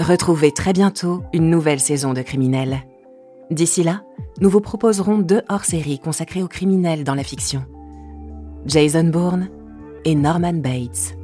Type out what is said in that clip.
Retrouvez très bientôt une nouvelle saison de Criminels. D'ici là, nous vous proposerons deux hors-séries consacrées aux criminels dans la fiction. Jason Bourne et Norman Bates.